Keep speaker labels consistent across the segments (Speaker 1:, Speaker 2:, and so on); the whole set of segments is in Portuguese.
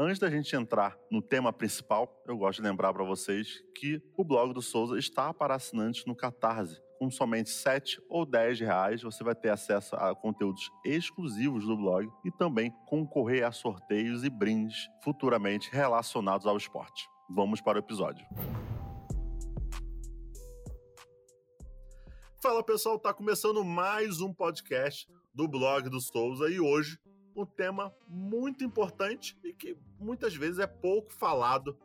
Speaker 1: Antes da gente entrar no tema principal, eu gosto de lembrar para vocês que o blog do Souza está para assinantes no Catarse. Com somente 7 ou 10 reais, você vai ter acesso a conteúdos exclusivos do blog e também concorrer a sorteios e brindes futuramente relacionados ao esporte. Vamos para o episódio. Fala pessoal, tá começando mais um podcast do blog do Souza e hoje um tema muito importante e que muitas vezes é pouco falado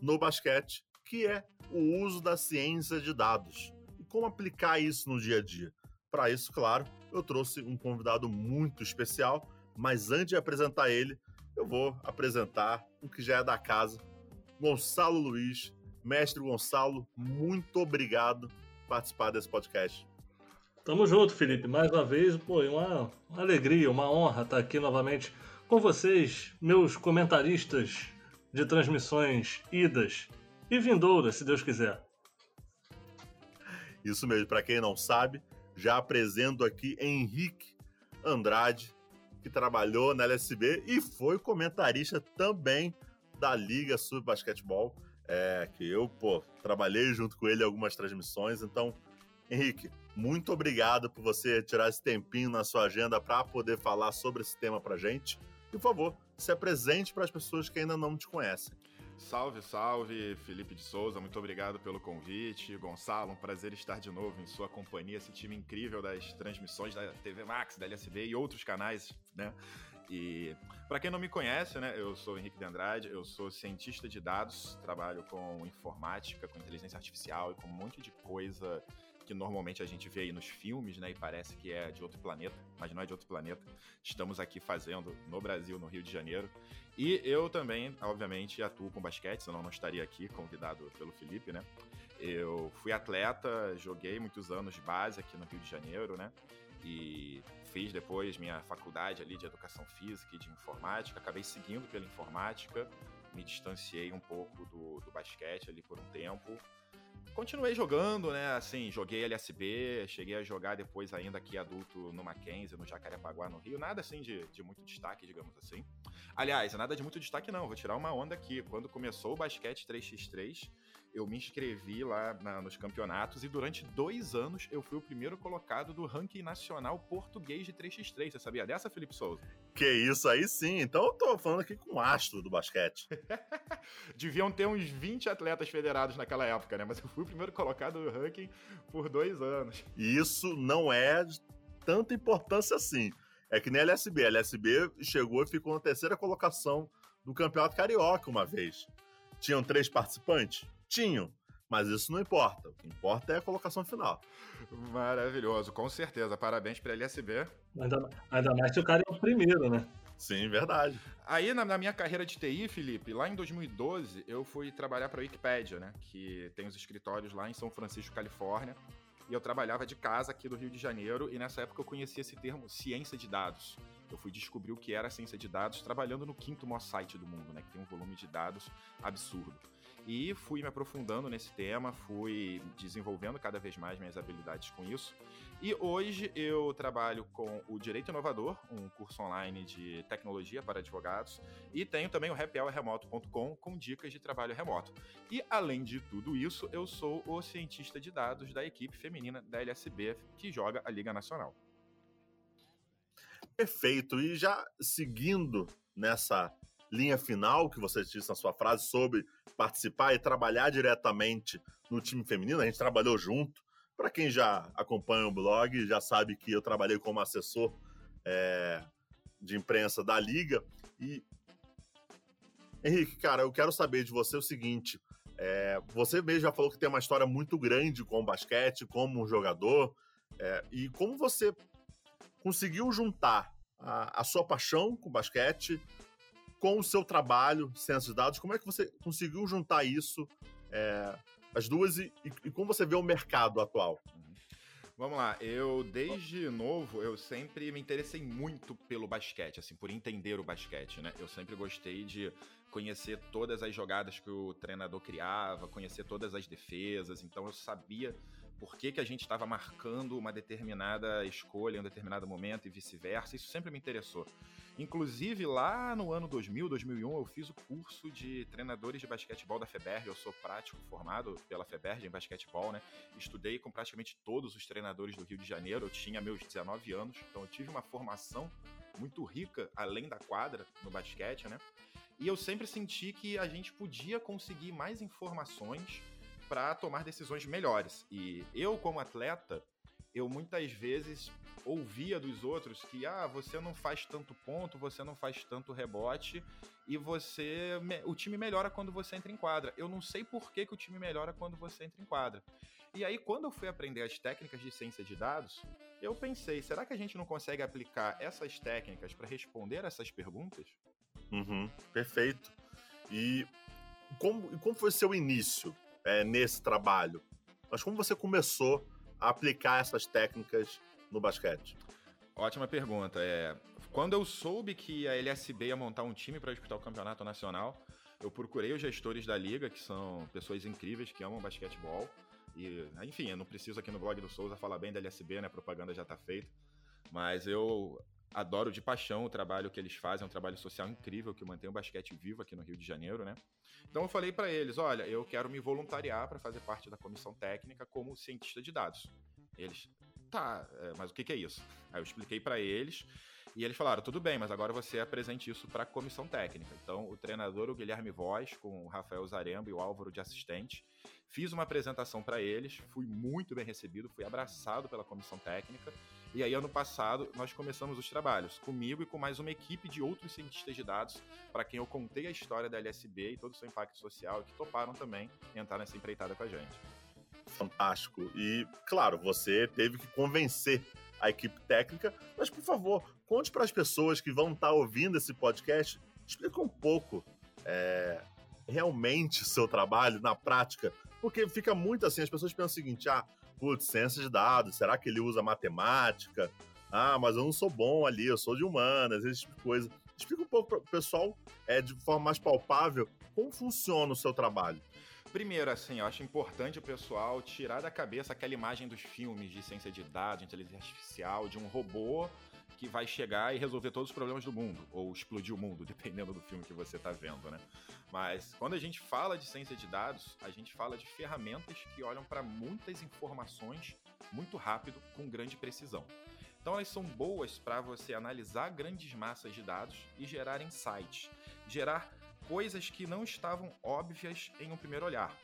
Speaker 1: no basquete, que é o uso da ciência de dados e como aplicar isso no dia a dia. Para isso, claro, eu trouxe um convidado muito especial, mas antes de apresentar ele, eu vou apresentar um que já é da casa, Gonçalo Luiz. Mestre Gonçalo, muito obrigado por participar desse podcast.
Speaker 2: Tamo junto, Felipe. Mais uma vez, pô, uma, uma alegria, uma honra estar aqui novamente com vocês, meus comentaristas de transmissões idas e vindouras, se Deus quiser.
Speaker 1: Isso mesmo, para quem não sabe, já apresento aqui Henrique Andrade, que trabalhou na LSB e foi comentarista também da Liga Sub Basquetebol, é, que eu, pô, trabalhei junto com ele em algumas transmissões, então Henrique, muito obrigado por você tirar esse tempinho na sua agenda para poder falar sobre esse tema para gente. Por favor, se apresente para as pessoas que ainda não te conhecem.
Speaker 3: Salve, salve, Felipe de Souza, muito obrigado pelo convite. Gonçalo, um prazer estar de novo em sua companhia, esse time incrível das transmissões da TV Max, da LSB e outros canais, né? E para quem não me conhece, né, eu sou Henrique de Andrade, eu sou cientista de dados, trabalho com informática, com inteligência artificial e com um monte de coisa que normalmente a gente vê aí nos filmes, né? E parece que é de outro planeta, mas não é de outro planeta. Estamos aqui fazendo no Brasil, no Rio de Janeiro. E eu também, obviamente, atuo com basquete, senão não estaria aqui, convidado pelo Felipe, né? Eu fui atleta, joguei muitos anos de base aqui no Rio de Janeiro, né? E fiz depois minha faculdade ali de educação física e de informática. Acabei seguindo pela informática, me distanciei um pouco do, do basquete ali por um tempo continuei jogando, né? Assim, joguei LSB, cheguei a jogar depois ainda aqui adulto no Mackenzie, no Jacarepaguá, no Rio. Nada assim de, de muito destaque, digamos assim. Aliás, nada de muito destaque não, vou tirar uma onda aqui. Quando começou o basquete 3x3, eu me inscrevi lá na, nos campeonatos e durante dois anos eu fui o primeiro colocado do ranking nacional português de 3x3. Você sabia dessa, Felipe Souza?
Speaker 1: Que isso aí sim. Então eu tô falando aqui com o astro do basquete.
Speaker 3: Deviam ter uns 20 atletas federados naquela época, né? Mas eu fui o primeiro colocado do ranking por dois anos.
Speaker 1: E isso não é de tanta importância assim. É que nem a LSB. A LSB chegou e ficou na terceira colocação do Campeonato Carioca uma vez. Tinham três participantes? Tinham. Mas isso não importa. O que importa é a colocação final.
Speaker 3: Maravilhoso, com certeza. Parabéns para a LSB.
Speaker 2: Ainda, ainda mais se o cara é o primeiro, né?
Speaker 1: Sim, verdade.
Speaker 3: Aí, na, na, minha carreira de TI, Felipe, lá em 2012, eu fui trabalhar para a Wikipedia, né? Que tem os escritórios lá em São Francisco, Califórnia. E eu trabalhava de casa aqui do Rio de Janeiro. E nessa época eu conhecia esse termo ciência de dados. Eu fui descobrir o que era ciência de dados trabalhando no quinto maior site do mundo, né? Que tem um volume de dados absurdo. E fui me aprofundando nesse tema, fui desenvolvendo cada vez mais minhas habilidades com isso. E hoje eu trabalho com o Direito Inovador, um curso online de tecnologia para advogados, e tenho também o happyhourremoto.com com dicas de trabalho remoto. E além de tudo isso, eu sou o cientista de dados da equipe feminina da LSB que joga a Liga Nacional.
Speaker 1: Perfeito. E já seguindo nessa linha final que você disse na sua frase sobre participar e trabalhar diretamente no time feminino. A gente trabalhou junto. Para quem já acompanha o blog, já sabe que eu trabalhei como assessor é, de imprensa da liga. E Henrique, cara, eu quero saber de você o seguinte: é, você mesmo já falou que tem uma história muito grande com o basquete, como um jogador, é, e como você conseguiu juntar a, a, sua paixão com o basquete com o seu trabalho, ciência de dados, como é que você conseguiu juntar isso, é, as duas, e, e, como você vê o mercado atual?
Speaker 3: Vamos lá, eu desde novo, eu sempre me interessei muito pelo basquete, assim, por entender o basquete, né? Eu sempre gostei de conhecer todas as jogadas que o treinador criava, conhecer todas as defesas, então eu sabia por que, que a gente estava marcando uma determinada escolha em um determinado momento e vice-versa. Isso sempre me interessou. Inclusive, lá no ano 2000, 2001, eu fiz o curso de treinadores de basquetebol da FEBERG. Eu sou prático formado pela FEBERG em basquetebol, né? Estudei com praticamente todos os treinadores do Rio de Janeiro. Eu tinha meus 19 anos, então eu tive uma formação muito rica além da quadra no basquete, né? E eu sempre senti que a gente podia conseguir mais informações para tomar decisões melhores. E eu, como atleta, eu muitas vezes ouvia dos outros que ah, você não faz tanto ponto, você não faz tanto rebote e você o time melhora quando você entra em quadra. Eu não sei por que, que o time melhora quando você entra em quadra. E aí quando eu fui aprender as técnicas de ciência de dados, eu pensei, será que a gente não consegue aplicar essas técnicas para responder essas perguntas?
Speaker 1: Uhum, perfeito. E como, como foi seu início? É, nesse trabalho. Mas como você começou a aplicar essas técnicas no basquete?
Speaker 3: Ótima pergunta. É, quando eu soube que a LSB ia montar um time para disputar o campeonato nacional, eu procurei os gestores da liga, que são pessoas incríveis que amam basquetebol. E, enfim, eu não preciso aqui no blog do Souza falar bem da LSB, né? A propaganda já está feita. Mas eu adoro de paixão o trabalho que eles fazem, é um trabalho social incrível que mantém o basquete vivo aqui no Rio de Janeiro, né? Então eu falei para eles, olha, eu quero me voluntariar para fazer parte da comissão técnica como cientista de dados. Eles, tá, é, mas o que, que é isso? Aí eu expliquei para eles e eles falaram, tudo bem, mas agora você apresente isso para a comissão técnica. Então o treinador, o Guilherme Voz, com o Rafael Zaremba e o Álvaro de assistente, fiz uma apresentação para eles, fui muito bem recebido, fui abraçado pela comissão técnica e aí, ano passado, nós começamos os trabalhos, comigo e com mais uma equipe de outros cientistas de dados, para quem eu contei a história da LSB e todo o seu impacto social, que toparam também entrar nessa empreitada com a gente.
Speaker 1: Fantástico. E, claro, você teve que convencer a equipe técnica, mas, por favor, conte para as pessoas que vão estar tá ouvindo esse podcast, explica um pouco é, realmente o seu trabalho na prática, porque fica muito assim, as pessoas pensam o seguinte, ah, putz, ciência de dados, será que ele usa matemática? Ah, mas eu não sou bom ali, eu sou de humanas, esse tipo de coisa. Explica um pouco para o pessoal, é, de forma mais palpável, como funciona o seu trabalho.
Speaker 3: Primeiro, assim, eu acho importante o pessoal tirar da cabeça aquela imagem dos filmes de ciência de dados, de inteligência artificial, de um robô que vai chegar e resolver todos os problemas do mundo, ou explodir o mundo, dependendo do filme que você está vendo, né? Mas quando a gente fala de ciência de dados, a gente fala de ferramentas que olham para muitas informações muito rápido, com grande precisão. Então elas são boas para você analisar grandes massas de dados e gerar insights, gerar coisas que não estavam óbvias em um primeiro olhar.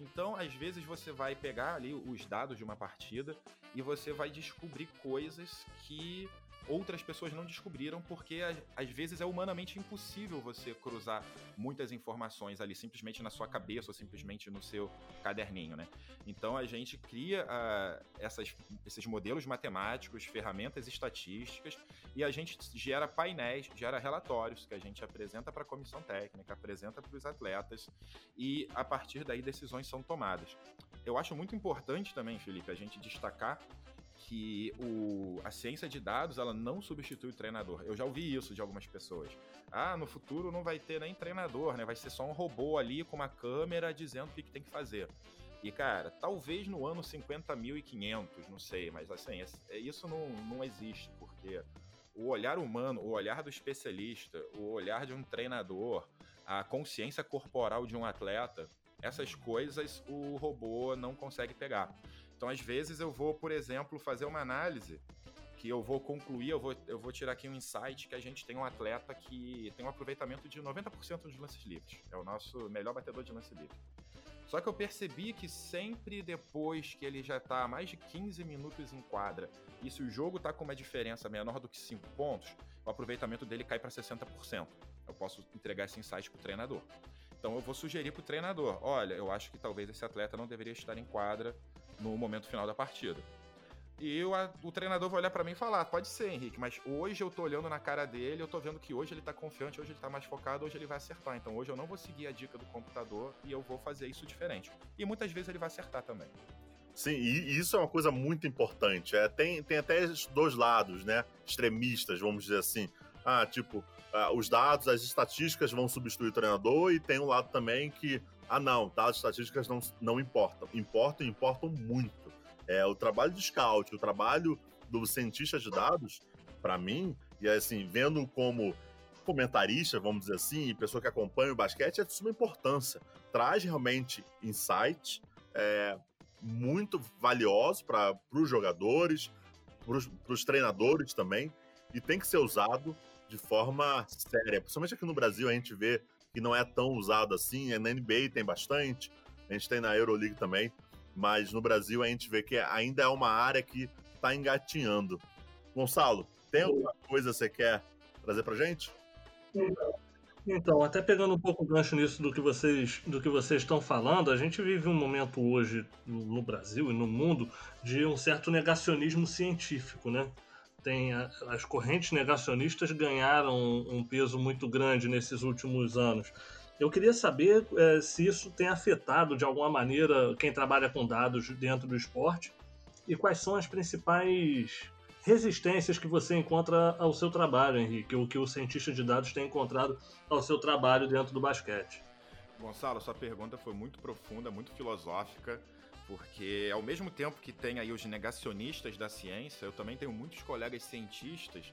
Speaker 3: Então, às vezes você vai pegar ali os dados de uma partida e você vai descobrir coisas que outras pessoas não descobriram, porque às vezes é humanamente impossível você cruzar muitas informações ali, simplesmente na sua cabeça ou simplesmente no seu caderninho, né? Então a gente cria uh, essas, esses modelos matemáticos, ferramentas estatísticas e a gente gera painéis, gera relatórios que a gente apresenta para a comissão técnica, apresenta para os atletas e a partir daí decisões são tomadas. Eu acho muito importante também, Felipe, a gente destacar que o, a ciência de dados ela não substitui o treinador. Eu já ouvi isso de algumas pessoas. Ah, no futuro não vai ter nem treinador, né? Vai ser só um robô ali com uma câmera dizendo o que, que tem que fazer. E, cara, talvez no ano 50.500, não sei, mas assim, é, isso não, não existe, porque o olhar humano, o olhar do especialista, o olhar de um treinador, a consciência corporal de um atleta, essas coisas o robô não consegue pegar. Então, às vezes, eu vou, por exemplo, fazer uma análise que eu vou concluir, eu vou, eu vou tirar aqui um insight que a gente tem um atleta que tem um aproveitamento de 90% dos lances livres. É o nosso melhor batedor de lance livre. Só que eu percebi que sempre depois que ele já está mais de 15 minutos em quadra, e se o jogo está com uma diferença menor do que 5 pontos, o aproveitamento dele cai para 60%. Eu posso entregar esse insight para o treinador. Então eu vou sugerir para o treinador: olha, eu acho que talvez esse atleta não deveria estar em quadra no momento final da partida. E eu, a, o treinador vai olhar para mim e falar: pode ser, Henrique, mas hoje eu tô olhando na cara dele, eu tô vendo que hoje ele tá confiante, hoje ele tá mais focado, hoje ele vai acertar. Então hoje eu não vou seguir a dica do computador e eu vou fazer isso diferente. E muitas vezes ele vai acertar também.
Speaker 1: Sim, e isso é uma coisa muito importante. É, tem, tem até dois lados, né? Extremistas, vamos dizer assim. Ah, tipo, ah, os dados, as estatísticas vão substituir o treinador, e tem um lado também que ah, não, dados estatísticas não, não importam. Importam importam muito. É, o trabalho de scout, o trabalho do cientista de dados, para mim, e assim, vendo como comentarista, vamos dizer assim, pessoa que acompanha o basquete, é de suma importância. Traz realmente insights é, muito valiosos para os jogadores, para os treinadores também, e tem que ser usado de forma séria. Principalmente aqui no Brasil, a gente vê que não é tão usado assim, na NBA tem bastante, a gente tem na Euroleague também, mas no Brasil a gente vê que ainda é uma área que está engatinhando. Gonçalo, tem alguma coisa que você quer trazer para gente?
Speaker 2: Então, até pegando um pouco o gancho nisso do que vocês do que vocês estão falando, a gente vive um momento hoje no Brasil e no mundo de um certo negacionismo científico, né? Tem a, as correntes negacionistas ganharam um peso muito grande nesses últimos anos. Eu queria saber é, se isso tem afetado de alguma maneira quem trabalha com dados dentro do esporte e quais são as principais resistências que você encontra ao seu trabalho, Henrique, o que o cientista de dados tem encontrado ao seu trabalho dentro do basquete.
Speaker 3: Gonçalo, sua pergunta foi muito profunda, muito filosófica, porque ao mesmo tempo que tem aí os negacionistas da ciência, eu também tenho muitos colegas cientistas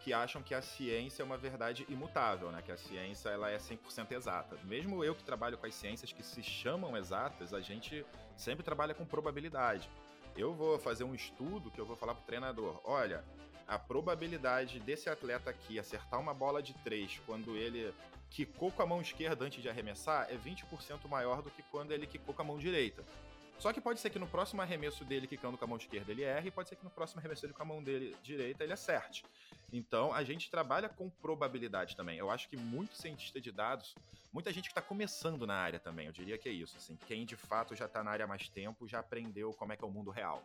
Speaker 3: que acham que a ciência é uma verdade imutável, né? Que a ciência ela é 100% exata. Mesmo eu que trabalho com as ciências que se chamam exatas, a gente sempre trabalha com probabilidade. Eu vou fazer um estudo que eu vou falar pro treinador: olha, a probabilidade desse atleta aqui acertar uma bola de três quando ele quicou com a mão esquerda antes de arremessar é 20% maior do que quando ele quicou com a mão direita. Só que pode ser que no próximo arremesso dele quicando com a mão esquerda ele erre, e pode ser que no próximo arremesso dele com a mão dele direita ele acerte. Então a gente trabalha com probabilidade também. Eu acho que muito cientista de dados, muita gente que está começando na área também, eu diria que é isso. Assim, quem de fato já está na área há mais tempo já aprendeu como é que é o mundo real.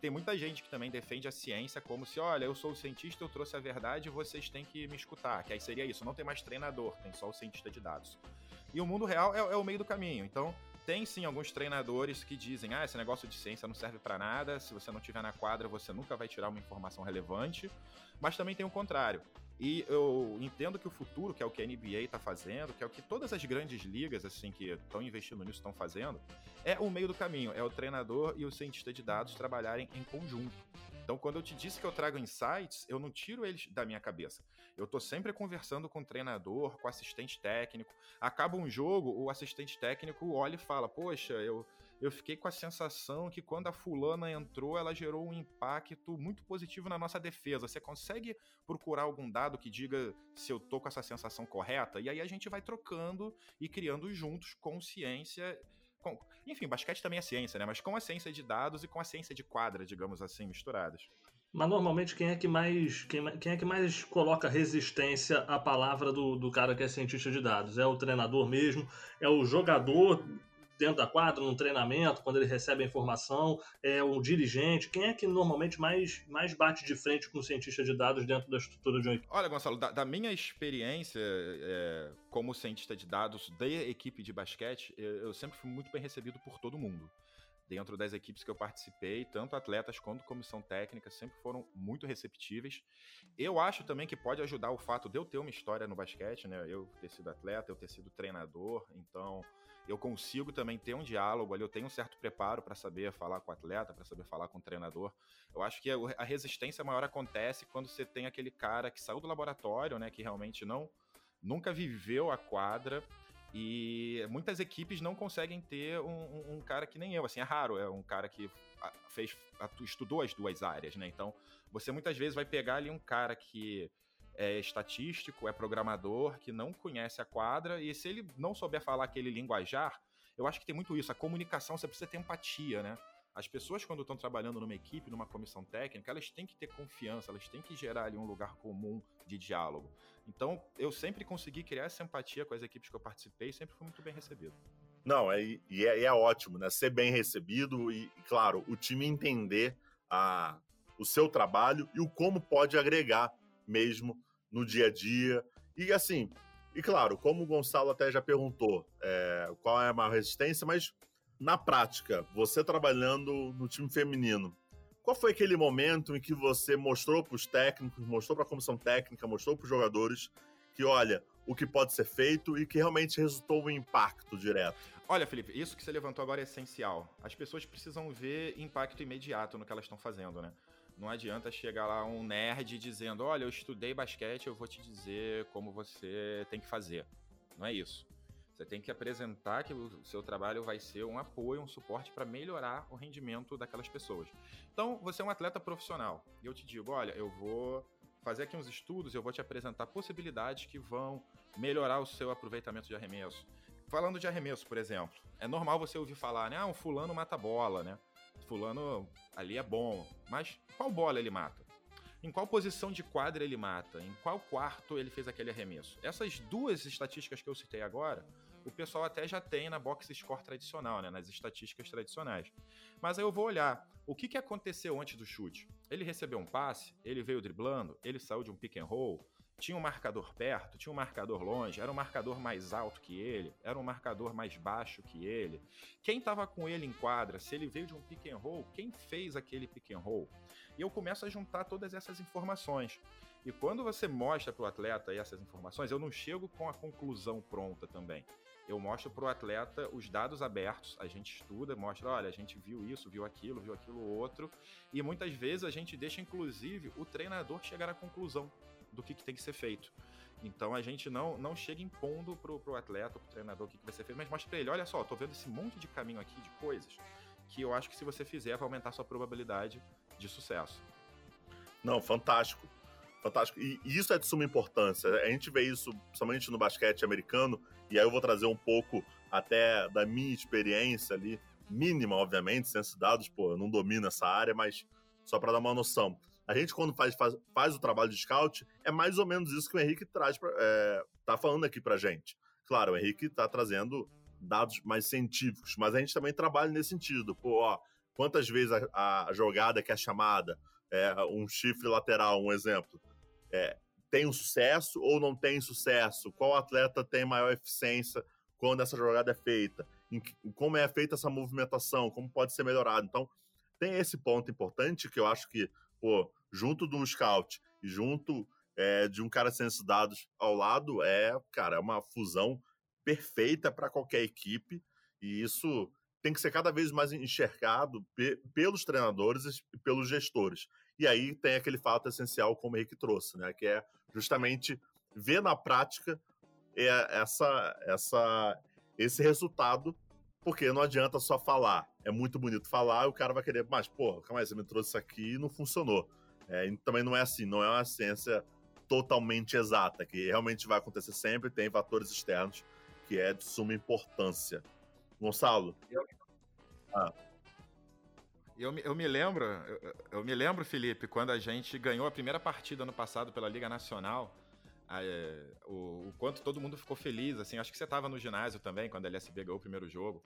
Speaker 3: Tem muita gente que também defende a ciência como se, olha, eu sou o cientista, eu trouxe a verdade, vocês têm que me escutar. Que aí seria isso, não tem mais treinador, tem só o cientista de dados. E o mundo real é, é o meio do caminho. Então, tem sim alguns treinadores que dizem: ah, esse negócio de ciência não serve para nada, se você não estiver na quadra, você nunca vai tirar uma informação relevante. Mas também tem o contrário. E eu entendo que o futuro, que é o que a NBA está fazendo, que é o que todas as grandes ligas assim que estão investindo nisso estão fazendo, é o meio do caminho, é o treinador e o cientista de dados trabalharem em conjunto. Então, quando eu te disse que eu trago insights, eu não tiro eles da minha cabeça. Eu tô sempre conversando com o treinador, com o assistente técnico. Acaba um jogo, o assistente técnico olha e fala: Poxa, eu, eu fiquei com a sensação que quando a fulana entrou, ela gerou um impacto muito positivo na nossa defesa. Você consegue procurar algum dado que diga se eu tô com essa sensação correta? E aí a gente vai trocando e criando juntos consciência com, enfim, basquete também é ciência, né? Mas com a ciência de dados e com a ciência de quadra, digamos assim, misturadas.
Speaker 2: Mas normalmente quem é que mais quem, quem é que mais coloca resistência à palavra do, do cara que é cientista de dados? É o treinador mesmo? É o jogador dentro da quadra, no treinamento, quando ele recebe a informação, é um dirigente? Quem é que normalmente mais, mais bate de frente com o cientista de dados dentro da estrutura de uma equipe?
Speaker 3: Olha, Gonçalo, da, da minha experiência é, como cientista de dados da equipe de basquete, eu, eu sempre fui muito bem recebido por todo mundo dentro das equipes que eu participei, tanto atletas quanto comissão técnica sempre foram muito receptíveis. Eu acho também que pode ajudar o fato de eu ter uma história no basquete, né? Eu ter sido atleta, eu ter sido treinador, então eu consigo também ter um diálogo ali, eu tenho um certo preparo para saber falar com o atleta, para saber falar com o treinador. Eu acho que a resistência maior acontece quando você tem aquele cara que saiu do laboratório, né, que realmente não nunca viveu a quadra e muitas equipes não conseguem ter um, um, cara que nem eu, assim, é raro, é um cara que fez, estudou as duas áreas, né? Então, você muitas vezes vai pegar ali um cara que é estatístico, é programador, que não conhece a quadra, e se ele não souber falar aquele linguajar, eu acho que tem muito isso. A comunicação, você precisa ter empatia, né? As pessoas, quando estão trabalhando numa equipe, numa comissão técnica, elas têm que ter confiança, elas têm que gerar ali um lugar comum de diálogo. Então, eu sempre consegui criar essa empatia com as equipes que eu participei sempre fui muito bem recebido.
Speaker 1: Não, é, e é, é ótimo, né? Ser bem recebido e, claro, o time entender a, o seu trabalho e o como pode agregar mesmo no dia a dia. E assim, e claro, como o Gonçalo até já perguntou, é, qual é a maior resistência, mas na prática, você trabalhando no time feminino, qual foi aquele momento em que você mostrou para os técnicos, mostrou para a comissão técnica, mostrou para os jogadores que, olha, o que pode ser feito e que realmente resultou um impacto direto?
Speaker 3: Olha, Felipe, isso que você levantou agora é essencial. As pessoas precisam ver impacto imediato no que elas estão fazendo, né? Não adianta chegar lá um nerd dizendo: Olha, eu estudei basquete, eu vou te dizer como você tem que fazer. Não é isso. Você tem que apresentar que o seu trabalho vai ser um apoio, um suporte para melhorar o rendimento daquelas pessoas. Então, você é um atleta profissional. E eu te digo: olha, eu vou fazer aqui uns estudos, eu vou te apresentar possibilidades que vão melhorar o seu aproveitamento de arremesso. Falando de arremesso, por exemplo, é normal você ouvir falar, né? Ah, um fulano mata bola, né? Fulano ali é bom. Mas qual bola ele mata? Em qual posição de quadra ele mata? Em qual quarto ele fez aquele arremesso? Essas duas estatísticas que eu citei agora, o pessoal até já tem na box score tradicional, né, nas estatísticas tradicionais. Mas aí eu vou olhar o que, que aconteceu antes do chute. Ele recebeu um passe, ele veio driblando, ele saiu de um pick and roll, tinha um marcador perto, tinha um marcador longe, era um marcador mais alto que ele, era um marcador mais baixo que ele. Quem estava com ele em quadra, se ele veio de um pick and roll, quem fez aquele pick and roll? E eu começo a juntar todas essas informações. E quando você mostra para o atleta essas informações, eu não chego com a conclusão pronta também. Eu mostro para o atleta os dados abertos, a gente estuda, mostra, olha, a gente viu isso, viu aquilo, viu aquilo outro, e muitas vezes a gente deixa, inclusive, o treinador chegar à conclusão do que, que tem que ser feito. Então a gente não, não chega impondo pro, pro atleta, pro treinador o que, que vai ser feito, mas mostra pra ele, olha só, tô vendo esse monte de caminho aqui de coisas que eu acho que se você fizer vai aumentar sua probabilidade de sucesso.
Speaker 1: Não, fantástico. Fantástico. E isso é de suma importância. A gente vê isso somente no basquete americano, e aí eu vou trazer um pouco até da minha experiência ali, mínima, obviamente, sem dados, pô, eu não domino essa área, mas só para dar uma noção. A gente, quando faz, faz, faz, o trabalho de scout, é mais ou menos isso que o Henrique traz pra, é, tá falando aqui pra gente. Claro, o Henrique tá trazendo dados mais científicos, mas a gente também trabalha nesse sentido. Pô, ó, quantas vezes a, a jogada que é chamada, é, um chifre lateral, um exemplo, é, tem um sucesso ou não tem sucesso? Qual atleta tem maior eficiência quando essa jogada é feita? Em, como é feita essa movimentação? Como pode ser melhorado? Então, tem esse ponto importante que eu acho que pô, junto de um scout e junto é, de um cara esses dados ao lado, é, cara, é uma fusão perfeita para qualquer equipe e isso tem que ser cada vez mais enxergado pe pelos treinadores e pelos gestores. E aí tem aquele fato essencial, como o Henrique trouxe, né? Que é justamente ver na prática é, essa, essa, esse resultado, porque não adianta só falar. É muito bonito falar, o cara vai querer, mas, pô, calma aí, você me trouxe isso aqui e não funcionou. É, também não é assim, não é uma ciência totalmente exata, que realmente vai acontecer sempre, tem fatores externos que é de suma importância. Gonçalo?
Speaker 3: Eu, ah. eu, eu me lembro, eu, eu, me lembro, Felipe, quando a gente ganhou a primeira partida ano passado pela Liga Nacional, é, o, o, quanto todo mundo ficou feliz, assim, acho que você estava no ginásio também, quando a LSB ganhou o primeiro jogo.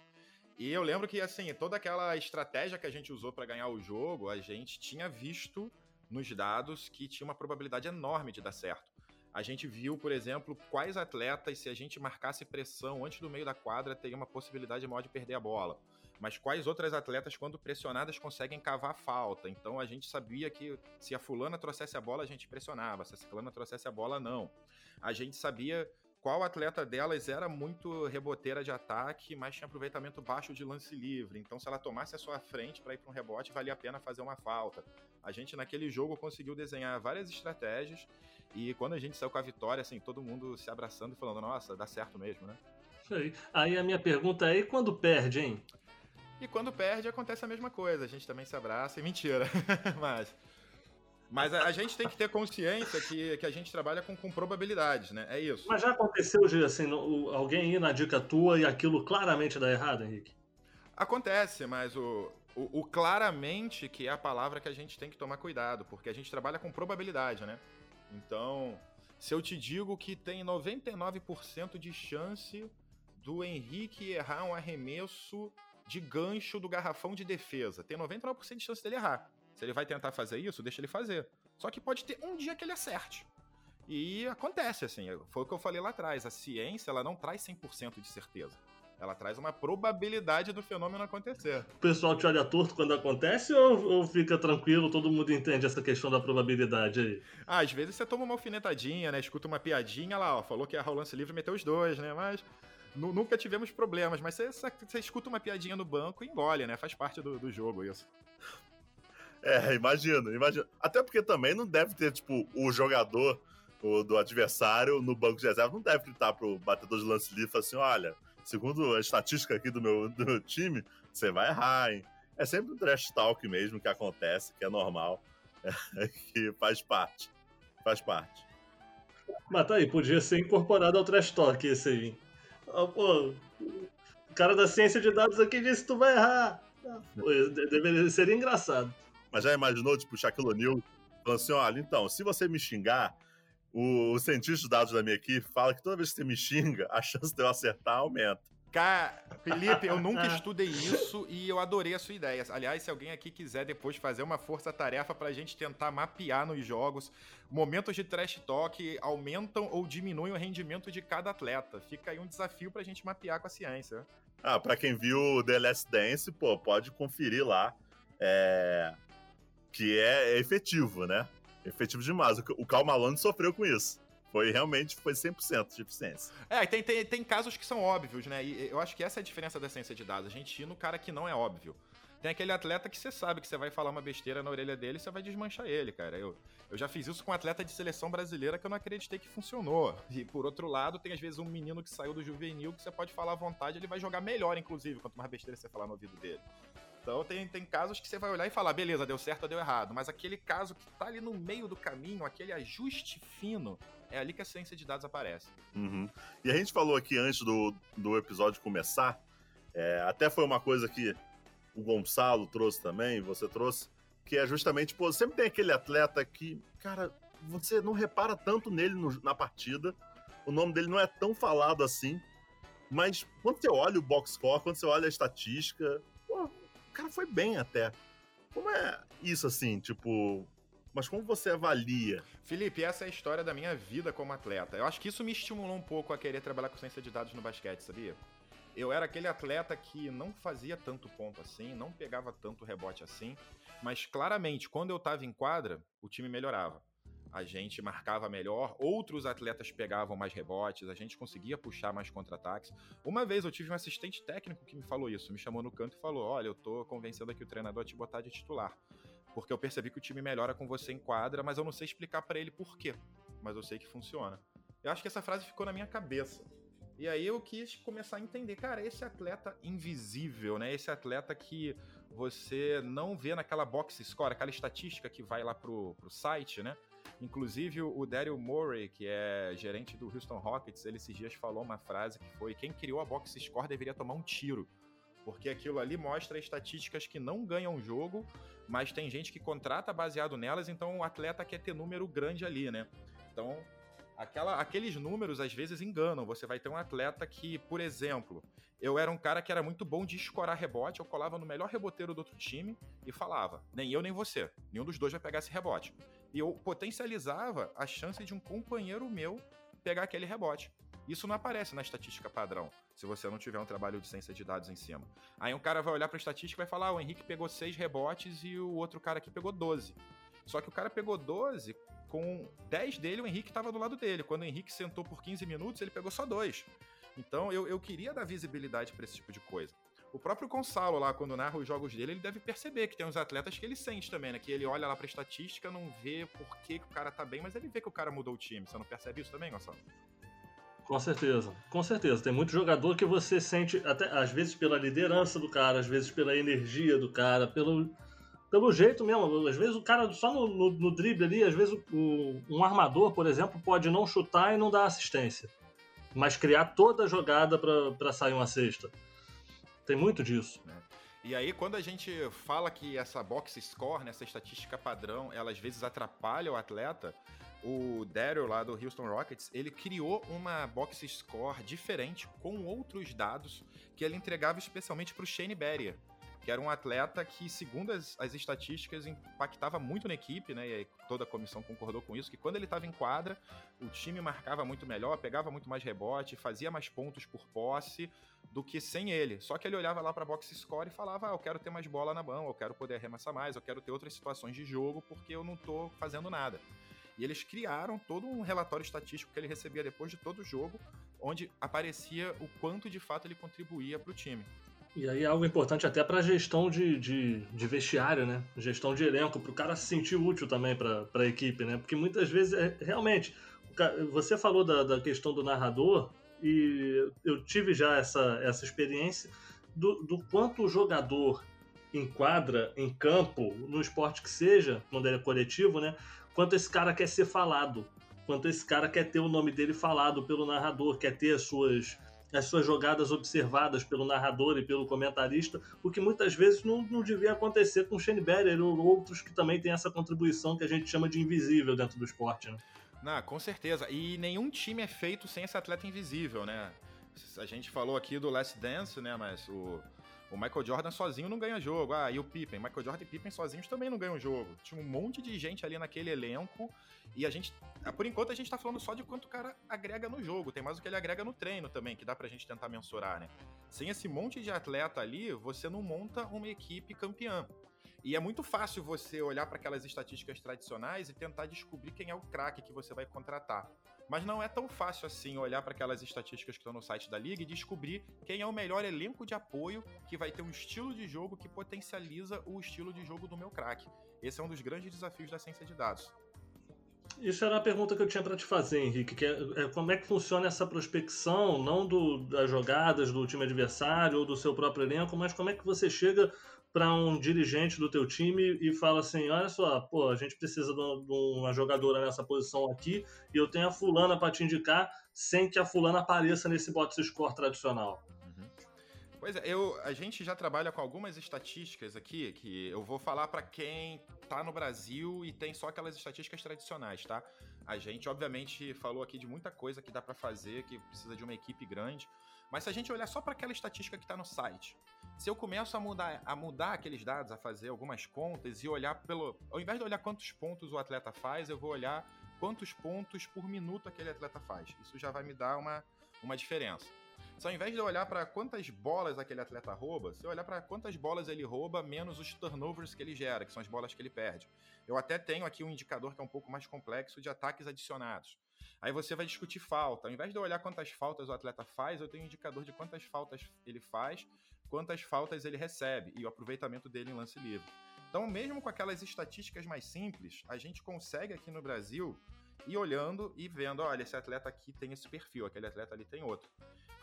Speaker 3: E eu lembro que, assim, toda aquela estratégia que a gente usou para ganhar o jogo, a gente tinha visto nos dados que tinha uma probabilidade enorme de dar certo. A gente viu, por exemplo, quais atletas, se a gente marcasse pressão antes do meio da quadra, teria uma possibilidade maior de perder a bola. Mas quais outras atletas, quando pressionadas, conseguem cavar falta. Então a gente sabia que se a fulana trouxesse a bola, a gente pressionava. Se a fulana trouxesse a bola, não. A gente sabia qual atleta delas era muito reboteira de ataque, mas tinha aproveitamento baixo de lance livre. Então, se ela tomasse a sua frente para ir para um rebote, valia a pena fazer uma falta. A gente, naquele jogo, conseguiu desenhar várias estratégias e quando a gente saiu com a vitória, assim, todo mundo se abraçando e falando: nossa, dá certo mesmo, né?
Speaker 2: Isso aí. Aí a minha pergunta é: e quando perde, hein?
Speaker 3: E quando perde, acontece a mesma coisa. A gente também se abraça e mentira. mas. Mas a, a, gente tem que ter consciência que, que a gente trabalha com, com probabilidades, né? É isso.
Speaker 2: Mas já aconteceu, assim, no, alguém ir na dica tua e aquilo claramente dá errado, Henrique?
Speaker 3: Acontece, mas o, o, o, claramente que é a palavra que a gente tem que tomar cuidado, porque a gente trabalha com probabilidade, né? Então, se eu te digo que tem 99% de chance do Henrique errar um arremesso de gancho do garrafão de defesa, tem 99% de chance dele errar. Se ele vai tentar fazer isso, deixa ele fazer. Só que pode ter um dia que ele acerte. E acontece, assim, foi o que eu falei lá atrás. A ciência, ela não traz 100% de certeza. Ela traz uma probabilidade do fenômeno acontecer.
Speaker 2: O pessoal te olha torto quando acontece ou, ou fica tranquilo, todo mundo entende essa questão da probabilidade aí?
Speaker 3: Ah, às vezes você toma uma alfinetadinha, né? Escuta uma piadinha lá, ó, falou que ia rolar lance livre e meteu os dois, né? Mas nunca tivemos problemas, mas você, você, escuta uma piadinha no banco e engole, né? Faz parte do, do jogo isso.
Speaker 1: É, imagina, imagina. Até porque também não deve ter, tipo, o jogador o, do adversário no banco de reserva não deve gritar pro batedor de lance livre assim: olha, segundo a estatística aqui do meu, do meu time, você vai errar, hein? É sempre um trash talk mesmo que acontece, que é normal, é, que faz parte. Faz parte.
Speaker 2: Mas tá aí, podia ser incorporado ao trash talk esse aí. Oh, pô, o cara da ciência de dados aqui disse que tu vai errar. Pô, deveria, seria engraçado.
Speaker 1: Mas já imaginou, tipo, o Shaquille O'Neal falando assim, olha, então, se você me xingar, o, o cientista de dados da minha equipe fala que toda vez que você me xinga, a chance de eu acertar aumenta.
Speaker 3: Cara, Felipe, eu nunca estudei isso e eu adorei a sua ideia. Aliás, se alguém aqui quiser depois fazer uma força-tarefa pra gente tentar mapear nos jogos, momentos de trash talk aumentam ou diminuem o rendimento de cada atleta. Fica aí um desafio pra gente mapear com a ciência.
Speaker 1: Ah, pra quem viu The Last Dance, pô, pode conferir lá. É... Que é efetivo, né? Efetivo demais. O Cal Malone sofreu com isso. Foi realmente foi 100% de eficiência.
Speaker 3: É, tem, tem, tem casos que são óbvios, né? E eu acho que essa é a diferença da ciência de dados. A gente ir no cara que não é óbvio. Tem aquele atleta que você sabe que você vai falar uma besteira na orelha dele e você vai desmanchar ele, cara. Eu, eu já fiz isso com um atleta de seleção brasileira que eu não acreditei que funcionou. E por outro lado, tem às vezes um menino que saiu do juvenil que você pode falar à vontade, ele vai jogar melhor, inclusive, quanto mais besteira você falar no ouvido dele. Então tem, tem casos que você vai olhar e falar, beleza, deu certo ou deu errado. Mas aquele caso que tá ali no meio do caminho, aquele ajuste fino, é ali que a ciência de dados aparece.
Speaker 1: Uhum. E a gente falou aqui antes do, do episódio começar, é, até foi uma coisa que o Gonçalo trouxe também, você trouxe, que é justamente, pô, sempre tem aquele atleta que, cara, você não repara tanto nele no, na partida, o nome dele não é tão falado assim, mas quando você olha o box score, quando você olha a estatística, o cara foi bem até. Como é isso assim, tipo. Mas como você avalia?
Speaker 3: Felipe, essa é a história da minha vida como atleta. Eu acho que isso me estimulou um pouco a querer trabalhar com ciência de dados no basquete, sabia? Eu era aquele atleta que não fazia tanto ponto assim, não pegava tanto rebote assim, mas claramente, quando eu tava em quadra, o time melhorava a gente marcava melhor, outros atletas pegavam mais rebotes, a gente conseguia puxar mais contra-ataques. Uma vez eu tive um assistente técnico que me falou isso, me chamou no canto e falou: Olha, eu tô convencendo aqui o treinador a te botar de titular. Porque eu percebi que o time melhora com você em quadra, mas eu não sei explicar para ele por quê. Mas eu sei que funciona. Eu acho que essa frase ficou na minha cabeça. E aí eu quis começar a entender, cara, esse atleta invisível, né? Esse atleta que você não vê naquela box score, aquela estatística que vai lá pro, pro site, né? Inclusive, o Daryl Morey, que é gerente do Houston Rockets, ele esses dias falou uma frase que foi: quem criou a box score deveria tomar um tiro. Porque aquilo ali mostra estatísticas que não ganham jogo, mas tem gente que contrata baseado nelas, então o atleta quer ter número grande ali, né? Então, aquela, aqueles números às vezes enganam. Você vai ter um atleta que, por exemplo, eu era um cara que era muito bom de escorar rebote, eu colava no melhor reboteiro do outro time e falava: nem eu nem você, nenhum dos dois vai pegar esse rebote e eu potencializava a chance de um companheiro meu pegar aquele rebote. Isso não aparece na estatística padrão, se você não tiver um trabalho de ciência de dados em cima. Aí um cara vai olhar para a estatística e vai falar: ah, o Henrique pegou 6 rebotes e o outro cara aqui pegou 12. Só que o cara pegou 12, com 10 dele, o Henrique estava do lado dele. Quando o Henrique sentou por 15 minutos, ele pegou só 2. Então eu, eu queria dar visibilidade para esse tipo de coisa. O próprio Gonçalo lá, quando narra os jogos dele, ele deve perceber que tem uns atletas que ele sente também, né? Que ele olha lá pra estatística, não vê por que, que o cara tá bem, mas ele vê que o cara mudou o time. Você não percebe isso também, Gonçalo?
Speaker 2: Com certeza, com certeza. Tem muito jogador que você sente, até às vezes pela liderança do cara, às vezes pela energia do cara, pelo, pelo jeito mesmo. Às vezes o cara só no, no, no drible ali, às vezes o, um armador, por exemplo, pode não chutar e não dar assistência, mas criar toda a jogada para sair uma cesta. Tem muito disso.
Speaker 3: Né? E aí, quando a gente fala que essa box score, né, essa estatística padrão, ela às vezes atrapalha o atleta, o Daryl lá do Houston Rockets, ele criou uma box score diferente com outros dados que ele entregava especialmente para o Shane Barrier, que era um atleta que, segundo as, as estatísticas, impactava muito na equipe, né? E toda a comissão concordou com isso, que quando ele estava em quadra, o time marcava muito melhor, pegava muito mais rebote, fazia mais pontos por posse do que sem ele. Só que ele olhava lá para box score e falava: ah, eu quero ter mais bola na mão, eu quero poder arremessar mais, eu quero ter outras situações de jogo porque eu não tô fazendo nada. E eles criaram todo um relatório estatístico que ele recebia depois de todo o jogo, onde aparecia o quanto de fato ele contribuía para o time.
Speaker 2: E aí é algo importante até para gestão de, de, de, vestiário, né? Gestão de elenco, para o cara se sentir útil também para a equipe, né? Porque muitas vezes, é, realmente, você falou da, da questão do narrador, e eu tive já essa, essa experiência do, do quanto o jogador enquadra em campo, no esporte que seja, quando ele é coletivo, né? Quanto esse cara quer ser falado, quanto esse cara quer ter o nome dele falado pelo narrador, quer ter as suas as suas jogadas observadas pelo narrador e pelo comentarista, o que muitas vezes não, não devia acontecer com Shane Barry ou outros que também têm essa contribuição que a gente chama de invisível dentro do esporte. Né?
Speaker 3: Não, com certeza. E nenhum time é feito sem esse atleta invisível, né? A gente falou aqui do Last Dance, né? Mas o, o Michael Jordan sozinho não ganha jogo. Ah, e o Pippen. Michael Jordan e Pippen sozinhos também não ganham jogo. Tinha um monte de gente ali naquele elenco. E a gente, ah, por enquanto, a gente tá falando só de quanto o cara agrega no jogo. Tem mais o que ele agrega no treino também, que dá pra gente tentar mensurar, né? Sem esse monte de atleta ali, você não monta uma equipe campeã. E é muito fácil você olhar para aquelas estatísticas tradicionais e tentar descobrir quem é o craque que você vai contratar. Mas não é tão fácil assim olhar para aquelas estatísticas que estão no site da liga e descobrir quem é o melhor elenco de apoio que vai ter um estilo de jogo que potencializa o estilo de jogo do meu craque. Esse é um dos grandes desafios da ciência de dados.
Speaker 2: Isso era a pergunta que eu tinha para te fazer, Henrique. Que é, é, como é que funciona essa prospecção, não do, das jogadas do time adversário ou do seu próprio elenco, mas como é que você chega para um dirigente do teu time e fala assim, olha só, pô, a gente precisa de uma jogadora nessa posição aqui e eu tenho a fulana para te indicar sem que a fulana apareça nesse box score tradicional.
Speaker 3: Pois é, eu, a gente já trabalha com algumas estatísticas aqui que eu vou falar para quem tá no Brasil e tem só aquelas estatísticas tradicionais, tá? A gente, obviamente, falou aqui de muita coisa que dá para fazer, que precisa de uma equipe grande. Mas se a gente olhar só para aquela estatística que está no site, se eu começo a mudar, a mudar aqueles dados, a fazer algumas contas e olhar pelo. Ao invés de olhar quantos pontos o atleta faz, eu vou olhar quantos pontos por minuto aquele atleta faz. Isso já vai me dar uma, uma diferença. Se ao invés de olhar para quantas bolas aquele atleta rouba, se olhar para quantas bolas ele rouba menos os turnovers que ele gera, que são as bolas que ele perde. Eu até tenho aqui um indicador que é um pouco mais complexo de ataques adicionados. Aí você vai discutir falta. Ao invés de eu olhar quantas faltas o atleta faz, eu tenho um indicador de quantas faltas ele faz, quantas faltas ele recebe e o aproveitamento dele em lance livre. Então, mesmo com aquelas estatísticas mais simples, a gente consegue aqui no Brasil ir olhando e vendo, olha, esse atleta aqui tem esse perfil, aquele atleta ali tem outro.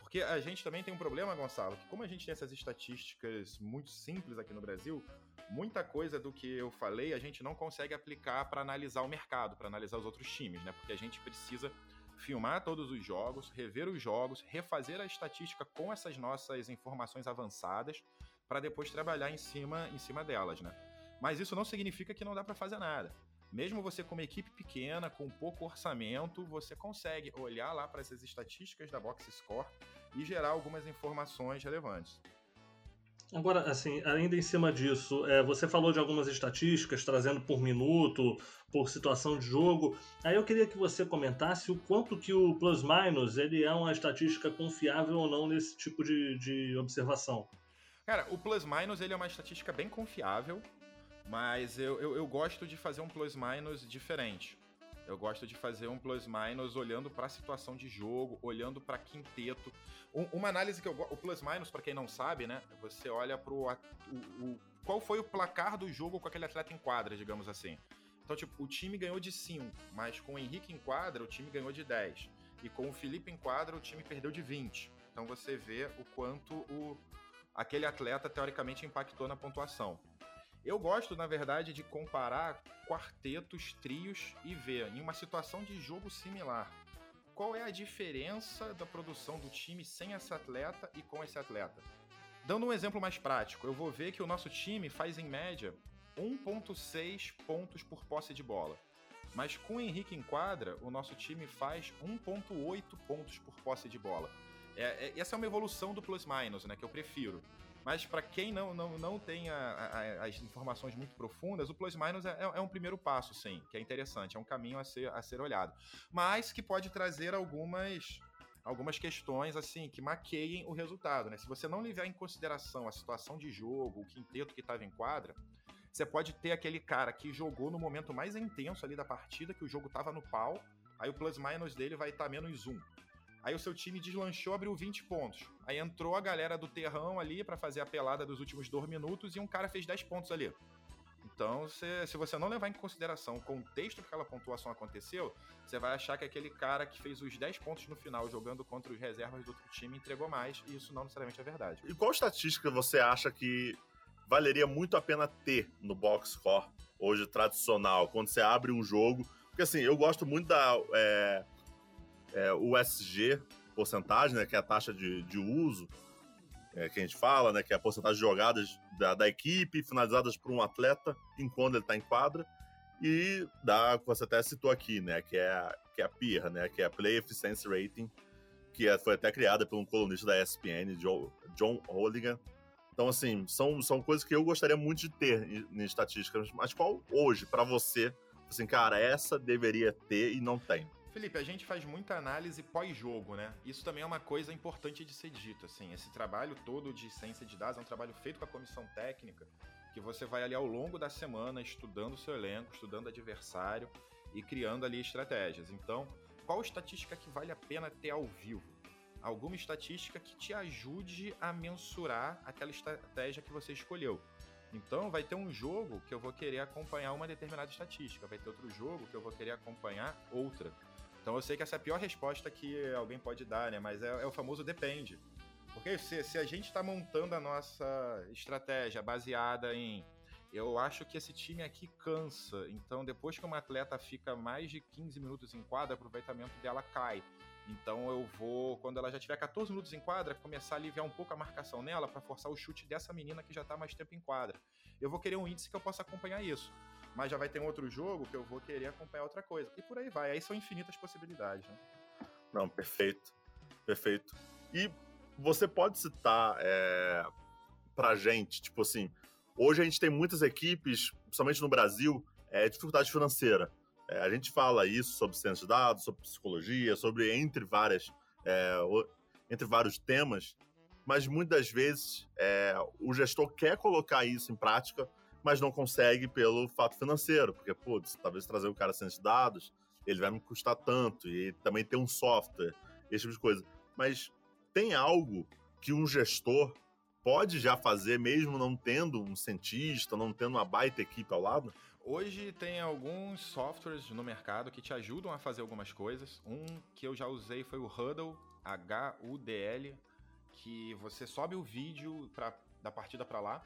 Speaker 3: Porque a gente também tem um problema, Gonçalo, que como a gente tem essas estatísticas muito simples aqui no Brasil, muita coisa do que eu falei a gente não consegue aplicar para analisar o mercado, para analisar os outros times, né? Porque a gente precisa filmar todos os jogos, rever os jogos, refazer a estatística com essas nossas informações avançadas para depois trabalhar em cima, em cima delas, né? Mas isso não significa que não dá para fazer nada. Mesmo você com uma equipe pequena, com pouco orçamento, você consegue olhar lá para essas estatísticas da Box Score e gerar algumas informações relevantes.
Speaker 2: Agora, assim, ainda em cima disso, é, você falou de algumas estatísticas, trazendo por minuto, por situação de jogo. Aí eu queria que você comentasse o quanto que o plus minus ele é uma estatística confiável ou não nesse tipo de, de observação.
Speaker 3: Cara, o plus minus ele é uma estatística bem confiável, mas eu, eu, eu gosto de fazer um plus minus diferente. Eu gosto de fazer um plus-minus olhando para a situação de jogo, olhando para quinteto. Um, uma análise que eu gosto. O plus-minus, para quem não sabe, né? Você olha para o, o. Qual foi o placar do jogo com aquele atleta em quadra, digamos assim. Então, tipo, o time ganhou de 5, mas com o Henrique em quadra, o time ganhou de 10. E com o Felipe em quadra, o time perdeu de 20. Então você vê o quanto o, aquele atleta teoricamente impactou na pontuação. Eu gosto, na verdade, de comparar quartetos, trios e ver em uma situação de jogo similar. Qual é a diferença da produção do time sem esse atleta e com esse atleta? Dando um exemplo mais prático, eu vou ver que o nosso time faz em média 1.6 pontos por posse de bola. Mas com o Henrique em quadra, o nosso time faz 1.8 pontos por posse de bola. É, é, essa é uma evolução do plus-minus, né, que eu prefiro. Mas para quem não, não, não tem a, a, as informações muito profundas, o plus minus é, é, um primeiro passo, sim, que é interessante, é um caminho a ser, a ser olhado. Mas que pode trazer algumas algumas questões assim que maqueiem o resultado, né? Se você não levar em consideração a situação de jogo, o quinteto que estava em quadra, você pode ter aquele cara que jogou no momento mais intenso ali da partida, que o jogo estava no pau, aí o plus minus dele vai estar tá menos um. Aí o seu time deslanchou, abriu 20 pontos. Aí entrou a galera do terrão ali para fazer a pelada dos últimos dois minutos e um cara fez 10 pontos ali. Então, se, se você não levar em consideração o contexto que aquela pontuação aconteceu, você vai achar que aquele cara que fez os 10 pontos no final jogando contra os reservas do outro time entregou mais, e isso não necessariamente é verdade.
Speaker 1: E qual estatística você acha que valeria muito a pena ter no box score hoje tradicional, quando você abre um jogo? Porque assim, eu gosto muito da é, é, USG, porcentagem, né, que é a taxa de, de uso, é, que a gente fala, né, que é a porcentagem de jogadas da, da equipe finalizadas por um atleta enquanto ele está em quadra, e da você até citou aqui, né, que é, a, que é a PIR, né, que é a Play Efficiency Rating, que é, foi até criada por um colunista da ESPN, Joe, John Holligan. Então, assim, são, são coisas que eu gostaria muito de ter em, em estatísticas, mas qual hoje, para você, assim, cara, essa deveria ter e não tem?
Speaker 3: Felipe, a gente faz muita análise pós-jogo, né? Isso também é uma coisa importante de ser dito, assim. Esse trabalho todo de ciência de dados é um trabalho feito com a comissão técnica, que você vai ali ao longo da semana estudando o seu elenco, estudando adversário e criando ali estratégias. Então, qual estatística que vale a pena ter ao vivo? Alguma estatística que te ajude a mensurar aquela estratégia que você escolheu. Então, vai ter um jogo que eu vou querer acompanhar uma determinada estatística, vai ter outro jogo que eu vou querer acompanhar outra. Então eu sei que essa é a pior resposta que alguém pode dar, né? Mas é, é o famoso depende. Porque se, se a gente está montando a nossa estratégia baseada em eu acho que esse time aqui cansa. Então, depois que uma atleta fica mais de 15 minutos em quadra, o aproveitamento dela cai. Então, eu vou, quando ela já tiver 14 minutos em quadra, começar a aliviar um pouco a marcação nela para forçar o chute dessa menina que já está mais tempo em quadra. Eu vou querer um índice que eu possa acompanhar isso mas já vai ter um outro jogo que eu vou querer acompanhar outra coisa. E por aí vai. Aí são infinitas possibilidades, né?
Speaker 1: Não, perfeito. Perfeito. E você pode citar é, pra gente, tipo assim, hoje a gente tem muitas equipes, principalmente no Brasil, é, dificuldade financeira. É, a gente fala isso sobre ciência de dados, sobre psicologia, sobre entre várias, é, entre vários temas, mas muitas vezes é, o gestor quer colocar isso em prática, mas não consegue pelo fato financeiro, porque, putz, talvez trazer o cara sem esses dados, ele vai me custar tanto, e também ter um software, esse tipo de coisa. Mas tem algo que um gestor pode já fazer, mesmo não tendo um cientista, não tendo uma baita equipe ao lado?
Speaker 3: Hoje tem alguns softwares no mercado que te ajudam a fazer algumas coisas. Um que eu já usei foi o Huddle, H-U-D-L, que você sobe o vídeo pra, da partida para lá,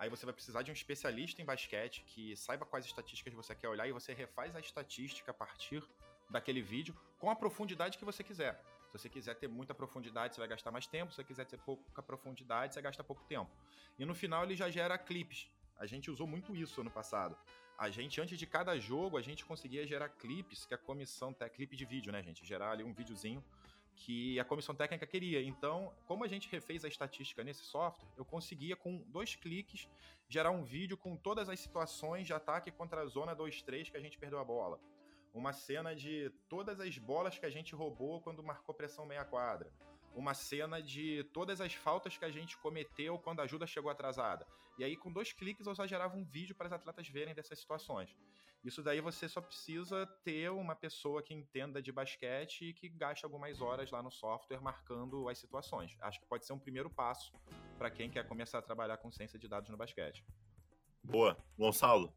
Speaker 3: Aí você vai precisar de um especialista em basquete que saiba quais estatísticas você quer olhar e você refaz a estatística a partir daquele vídeo com a profundidade que você quiser. Se você quiser ter muita profundidade, você vai gastar mais tempo. Se você quiser ter pouca profundidade, você gasta pouco tempo. E no final ele já gera clipes. A gente usou muito isso ano passado. A gente, antes de cada jogo, a gente conseguia gerar clipes que a comissão, até clipe de vídeo, né, gente? Gerar ali um videozinho que a comissão técnica queria. Então, como a gente refez a estatística nesse software, eu conseguia com dois cliques gerar um vídeo com todas as situações de ataque contra a zona 2-3 que a gente perdeu a bola. Uma cena de todas as bolas que a gente roubou quando marcou pressão meia quadra uma cena de todas as faltas que a gente cometeu quando a ajuda chegou atrasada. E aí, com dois cliques, eu já gerava um vídeo para os atletas verem dessas situações. Isso daí você só precisa ter uma pessoa que entenda de basquete e que gaste algumas horas lá no software marcando as situações. Acho que pode ser um primeiro passo para quem quer começar a trabalhar com ciência de dados no basquete.
Speaker 1: Boa. Gonçalo,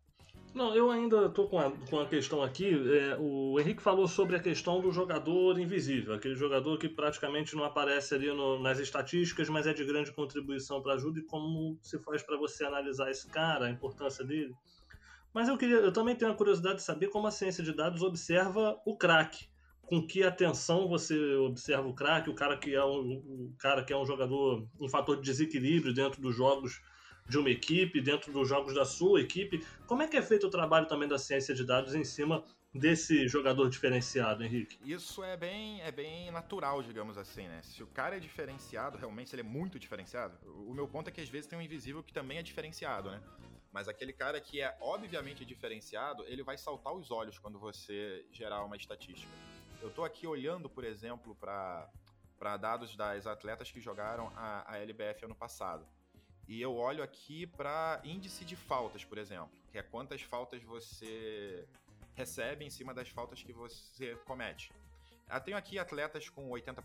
Speaker 2: não, eu ainda estou com a, com a questão aqui. É, o Henrique falou sobre a questão do jogador invisível, aquele jogador que praticamente não aparece ali no, nas estatísticas, mas é de grande contribuição para a ajuda e como se faz para você analisar esse cara, a importância dele. Mas eu queria, eu também tenho a curiosidade de saber como a ciência de dados observa o craque. Com que atenção você observa o craque, o cara que é um, o cara que é um jogador, um fator de desequilíbrio dentro dos jogos de uma equipe, dentro dos jogos da sua equipe. Como é que é feito o trabalho também da ciência de dados em cima desse jogador diferenciado, Henrique?
Speaker 3: Isso é bem, é bem natural, digamos assim, né? Se o cara é diferenciado, realmente, se ele é muito diferenciado, o meu ponto é que às vezes tem um invisível que também é diferenciado, né? Mas aquele cara que é obviamente diferenciado, ele vai saltar os olhos quando você gerar uma estatística. Eu estou aqui olhando, por exemplo, para dados das atletas que jogaram a, a LBF ano passado. E eu olho aqui para índice de faltas, por exemplo, que é quantas faltas você recebe em cima das faltas que você comete. Eu tenho aqui atletas com 80%,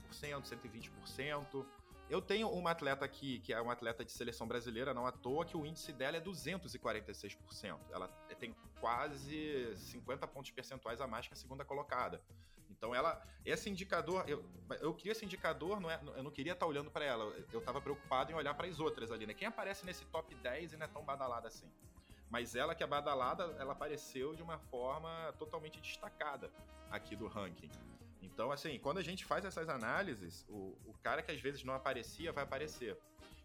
Speaker 3: 120%. Eu tenho uma atleta aqui, que é uma atleta de seleção brasileira, não à toa, que o índice dela é 246%. Ela tem quase 50 pontos percentuais a mais que a segunda colocada. Então ela, esse indicador, eu, eu queria esse indicador, não é, eu não queria estar olhando para ela, eu estava preocupado em olhar para as outras ali, né? Quem aparece nesse top 10 e não é tão badalada assim? Mas ela que é badalada, ela apareceu de uma forma totalmente destacada aqui do ranking. Então, assim, quando a gente faz essas análises, o, o cara que às vezes não aparecia vai aparecer.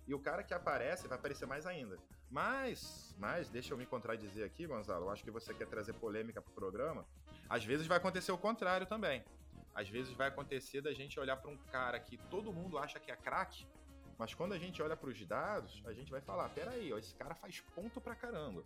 Speaker 3: E o cara que aparece vai aparecer mais ainda. Mas, mas, deixa eu me contradizer aqui, Gonzalo. Eu acho que você quer trazer polêmica pro programa. Às vezes vai acontecer o contrário também. Às vezes vai acontecer da gente olhar para um cara que todo mundo acha que é craque, mas quando a gente olha para os dados, a gente vai falar: peraí, ó, esse cara faz ponto pra caramba.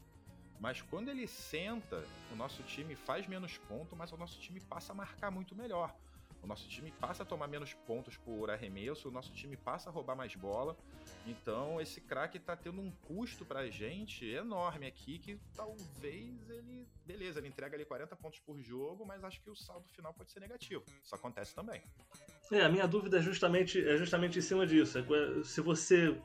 Speaker 3: Mas quando ele senta, o nosso time faz menos ponto, mas o nosso time passa a marcar muito melhor. O nosso time passa a tomar menos pontos por arremesso, o nosso time passa a roubar mais bola. Então, esse craque tá tendo um custo pra gente enorme aqui, que talvez ele. Beleza, ele entrega ali 40 pontos por jogo, mas acho que o saldo final pode ser negativo. Isso acontece também.
Speaker 2: É, a minha dúvida é justamente, é justamente em cima disso. É, se você,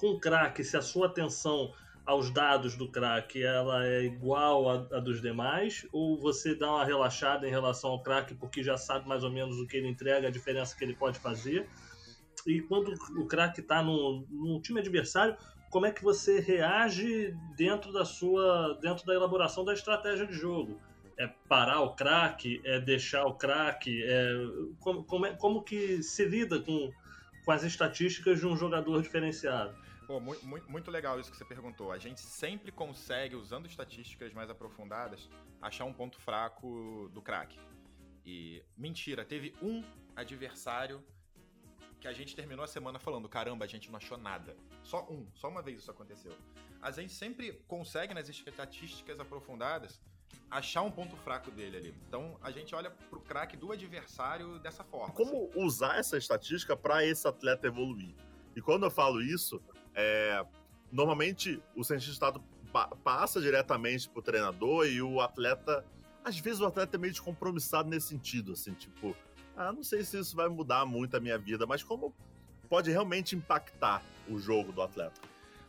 Speaker 2: com o craque, se a sua atenção aos dados do crack ela é igual à, à, dos demais ou você dá uma relaxada em relação ao crack porque já sabe mais ou menos o que ele entrega, a diferença que ele pode fazer? E quando o crack está no, time adversário, como é que você reage dentro da sua dentro da elaboração da estratégia de jogo? É parar o crack? É deixar o crack? É, como, como, é, como que se lida com, com as estatísticas de um jogador diferenciado?
Speaker 3: Pô, muito, muito legal isso que você perguntou. A gente sempre consegue, usando estatísticas mais aprofundadas, achar um ponto fraco do craque. E mentira, teve um adversário que a gente terminou a semana falando: caramba, a gente não achou nada. Só um, só uma vez isso aconteceu. A gente sempre consegue, nas estatísticas aprofundadas, achar um ponto fraco dele ali. Então a gente olha pro craque do adversário dessa forma.
Speaker 1: Como assim. usar essa estatística para esse atleta evoluir? E quando eu falo isso, é, normalmente o cientista pa passa diretamente pro treinador e o atleta. Às vezes o atleta é meio descompromissado nesse sentido, assim, tipo, ah, não sei se isso vai mudar muito a minha vida, mas como pode realmente impactar o jogo do atleta?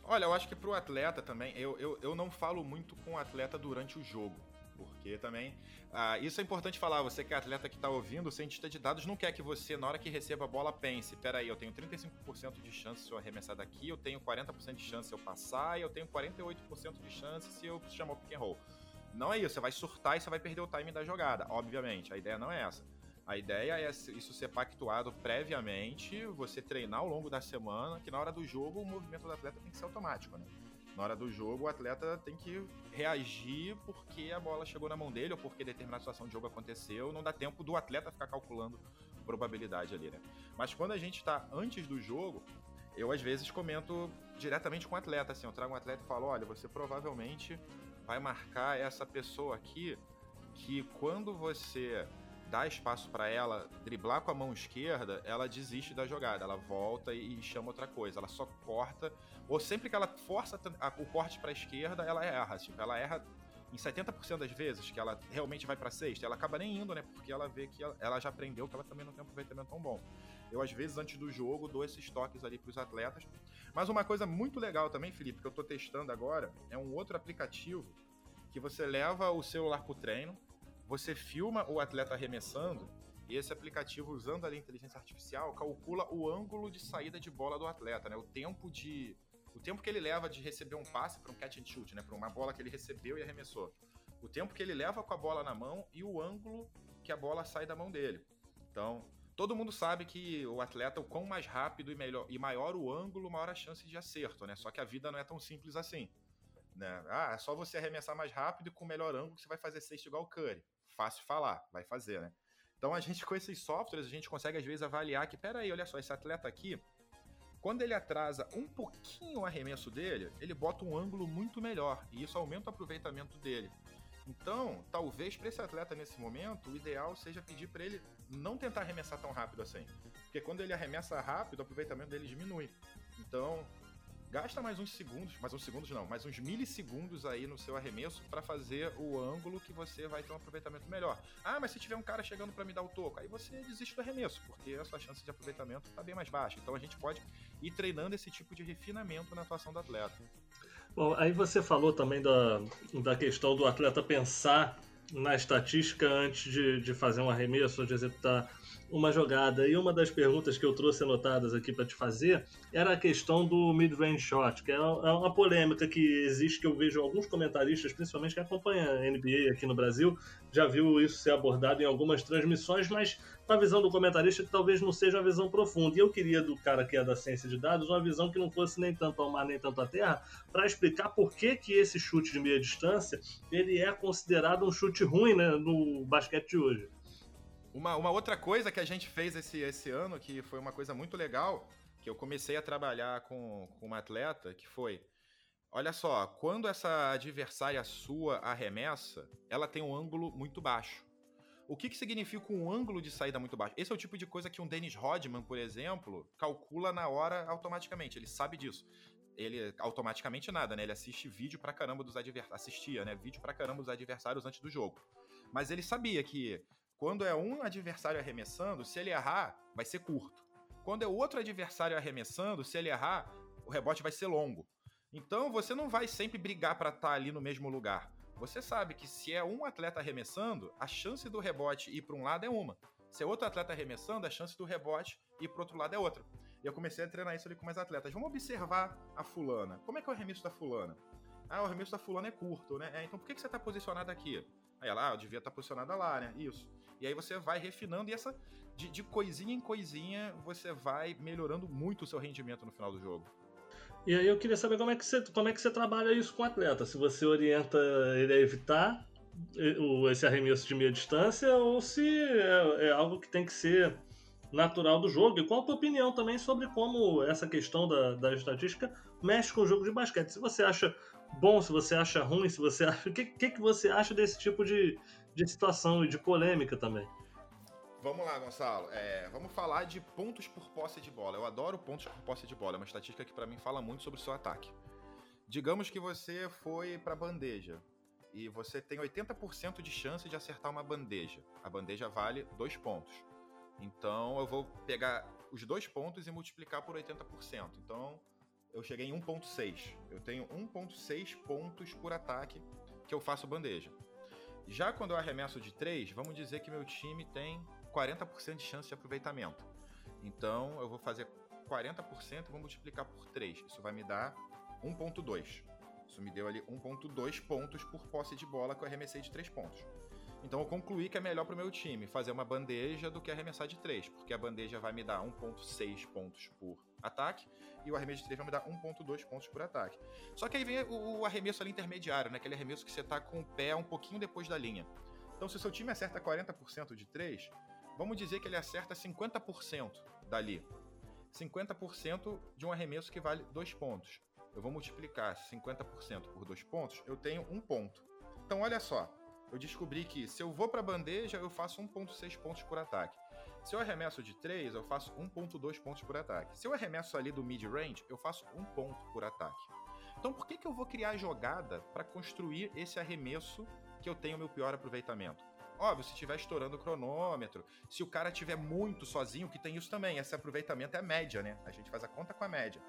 Speaker 3: Olha, eu acho que pro atleta também, eu, eu, eu não falo muito com o atleta durante o jogo porque também ah, isso é importante falar. Você que é atleta que está ouvindo, o cientista de dados não quer que você, na hora que receba a bola, pense: peraí, eu tenho 35% de chance se eu arremessar daqui, eu tenho 40% de chance se eu passar, e eu tenho 48% de chance se eu chamar o pick and roll. Não é isso, você vai surtar e você vai perder o timing da jogada, obviamente. A ideia não é essa. A ideia é isso ser pactuado previamente, você treinar ao longo da semana, que na hora do jogo o movimento do atleta tem que ser automático, né? Na hora do jogo, o atleta tem que reagir porque a bola chegou na mão dele ou porque determinada situação de jogo aconteceu. Não dá tempo do atleta ficar calculando probabilidade ali, né? Mas quando a gente está antes do jogo, eu às vezes comento diretamente com o atleta, assim, eu trago um atleta e falo, olha, você provavelmente vai marcar essa pessoa aqui que quando você dá espaço para ela driblar com a mão esquerda, ela desiste da jogada, ela volta e chama outra coisa, ela só corta, ou sempre que ela força o corte para a esquerda, ela erra, tipo, ela erra em 70% das vezes que ela realmente vai para sexta, ela acaba nem indo, né? Porque ela vê que ela, já aprendeu que ela também não tem um aproveitamento tão bom. Eu, às vezes, antes do jogo, dou esses toques ali para os atletas. Mas uma coisa muito legal também, Felipe, que eu estou testando agora, é um outro aplicativo que você leva o celular para o treino, você filma o atleta arremessando e esse aplicativo, usando a inteligência artificial, calcula o ângulo de saída de bola do atleta, né? O tempo de o tempo que ele leva de receber um passe para um catch and shoot, né? Para uma bola que ele recebeu e arremessou. O tempo que ele leva com a bola na mão e o ângulo que a bola sai da mão dele. Então, Todo mundo sabe que o atleta, o quão mais rápido e melhor e maior o ângulo, maior a chance de acerto, né? Só que a vida não é tão simples assim. Né? Ah, é só você arremessar mais rápido e com melhor ângulo que você vai fazer sexto igual o Curry. Fácil falar, vai fazer, né? Então a gente com esses softwares, a gente consegue às vezes avaliar que, peraí, olha só, esse atleta aqui, quando ele atrasa um pouquinho o arremesso dele, ele bota um ângulo muito melhor e isso aumenta o aproveitamento dele. Então, talvez para esse atleta nesse momento, o ideal seja pedir para ele não tentar arremessar tão rápido assim. Porque quando ele arremessa rápido, o aproveitamento dele diminui. Então, gasta mais uns segundos, mais uns segundos não, mais uns milissegundos aí no seu arremesso para fazer o ângulo que você vai ter um aproveitamento melhor. Ah, mas se tiver um cara chegando para me dar o toco, aí você desiste do arremesso, porque a sua chance de aproveitamento está bem mais baixa. Então a gente pode ir treinando esse tipo de refinamento na atuação do atleta.
Speaker 2: Bom, aí você falou também da, da questão do atleta pensar na estatística antes de, de fazer um arremesso de executar uma jogada. E uma das perguntas que eu trouxe anotadas aqui para te fazer era a questão do mid-range shot, que é, é uma polêmica que existe, que eu vejo alguns comentaristas, principalmente que acompanham a NBA aqui no Brasil, já viu isso ser abordado em algumas transmissões, mas com a visão do comentarista que talvez não seja uma visão profunda. E eu queria do cara que é da ciência de dados uma visão que não fosse nem tanto ao mar nem tanto à terra, para explicar por que, que esse chute de meia distância ele é considerado um chute ruim né, no basquete de hoje.
Speaker 3: Uma, uma outra coisa que a gente fez esse, esse ano, que foi uma coisa muito legal, que eu comecei a trabalhar com, com uma atleta, que foi. Olha só, quando essa adversária sua arremessa, ela tem um ângulo muito baixo. O que, que significa um ângulo de saída muito baixo? Esse é o tipo de coisa que um Dennis Rodman, por exemplo, calcula na hora automaticamente. Ele sabe disso. Ele automaticamente nada, né? Ele assiste vídeo pra caramba dos adversários. Assistia, né? Vídeo pra caramba dos adversários antes do jogo. Mas ele sabia que quando é um adversário arremessando, se ele errar, vai ser curto. Quando é outro adversário arremessando, se ele errar, o rebote vai ser longo. Então você não vai sempre brigar para estar tá ali no mesmo lugar. Você sabe que se é um atleta arremessando, a chance do rebote ir para um lado é uma. Se é outro atleta arremessando, a chance do rebote ir para outro lado é outra. E eu comecei a treinar isso ali com meus atletas. Vamos observar a fulana. Como é que é o arremesso da fulana? Ah, o arremesso da fulana é curto, né? É, então por que, que você está posicionado aqui? Aí ela, ah, eu devia estar tá posicionada lá, né? Isso. E aí você vai refinando e essa, de, de coisinha em coisinha, você vai melhorando muito o seu rendimento no final do jogo.
Speaker 2: E aí eu queria saber como é que você, como é que você trabalha isso com o atleta. Se você orienta ele a evitar esse arremesso de meia distância ou se é, é, algo que tem que ser natural do jogo. E qual a tua opinião também sobre como essa questão da, da estatística mexe com o jogo de basquete? Se você acha bom, se você acha ruim, se você acha. O que, que, que você acha desse tipo de, de situação e de polêmica também?
Speaker 3: Vamos lá, Gonçalo. É, vamos falar de pontos por posse de bola. Eu adoro pontos por posse de bola. É uma estatística que para mim fala muito sobre o seu ataque. Digamos que você foi para bandeja e você tem 80% de chance de acertar uma bandeja. A bandeja vale dois pontos. Então eu vou pegar os dois pontos e multiplicar por 80%. Então eu cheguei em 1.6. Eu tenho 1.6 pontos por ataque que eu faço bandeja. Já quando eu arremesso de 3, vamos dizer que meu time tem 40% de chance de aproveitamento. Então eu vou fazer 40% e vou multiplicar por 3. Isso vai me dar 1.2. Isso me deu ali 1.2 pontos por posse de bola que eu arremessei de 3 pontos. Então eu concluí que é melhor para o meu time fazer uma bandeja do que arremessar de 3, porque a bandeja vai me dar 1.6 pontos por ataque e o arremesso de 3 vai me dar 1.2 pontos por ataque. Só que aí vem o, o, arremesso ali intermediário, né? aquele arremesso que você tá com o pé um pouquinho depois da linha. Então se o seu time acerta 40% de 3, vamos dizer que ele acerta 50% dali. 50% de um arremesso que vale 2 pontos. Eu vou multiplicar 50% por 2 pontos, eu tenho 1 ponto. Então olha só, eu descobri que se eu vou para bandeja, eu faço 1.6 pontos por ataque. Se eu arremesso de 3, eu faço 1.2 pontos por ataque. Se eu arremesso ali do mid-range, eu faço 1 ponto por ataque. Então por que, que eu vou criar jogada para construir esse arremesso que eu tenho meu pior aproveitamento? Óbvio, se estiver estourando o cronômetro, se o cara estiver muito sozinho, que tem isso também, esse aproveitamento é média, né? A gente faz a conta com a média.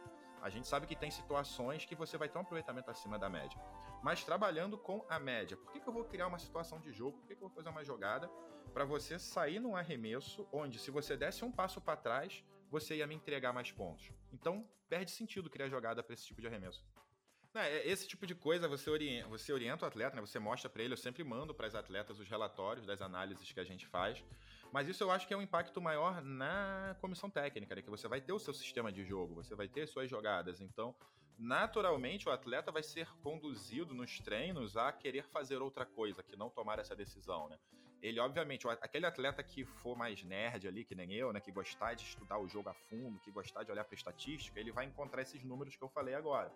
Speaker 3: A gente sabe que tem situações que você vai ter um aproveitamento acima da média. Mas trabalhando com a média, por que, que eu vou criar uma situação de jogo? Por que, que eu vou fazer uma jogada para você sair num arremesso onde, se você desse um passo para trás, você ia me entregar mais pontos? Então, perde sentido criar jogada para esse tipo de arremesso. É, esse tipo de coisa você orienta, você orienta o atleta, né? Você mostra para ele. Eu sempre mando para as atletas os relatórios das análises que a gente faz. Mas isso eu acho que é um impacto maior na comissão técnica, né? Que você vai ter o seu sistema de jogo, você vai ter suas jogadas. Então, naturalmente, o atleta vai ser conduzido nos treinos a querer fazer outra coisa, que não tomar essa decisão, né? Ele, obviamente, aquele atleta que for mais nerd ali, que nem eu, né? Que gostar de estudar o jogo a fundo, que gostar de olhar para estatística, ele vai encontrar esses números que eu falei agora.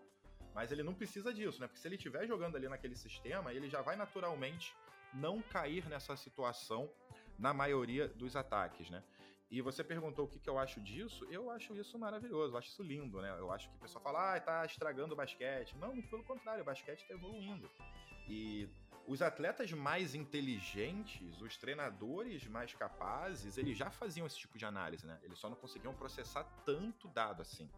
Speaker 3: Mas ele não precisa disso, né? Porque se ele estiver jogando ali naquele sistema, ele já vai naturalmente não cair nessa situação na maioria dos ataques, né? E você perguntou o que, que eu acho disso, eu acho isso maravilhoso, eu acho isso lindo, né? Eu acho que o pessoal fala, ah, tá estragando o basquete. Não, muito pelo contrário, o basquete está evoluindo. E os atletas mais inteligentes, os treinadores mais capazes, eles já faziam esse tipo de análise, né? Eles só não conseguiam processar tanto dado assim.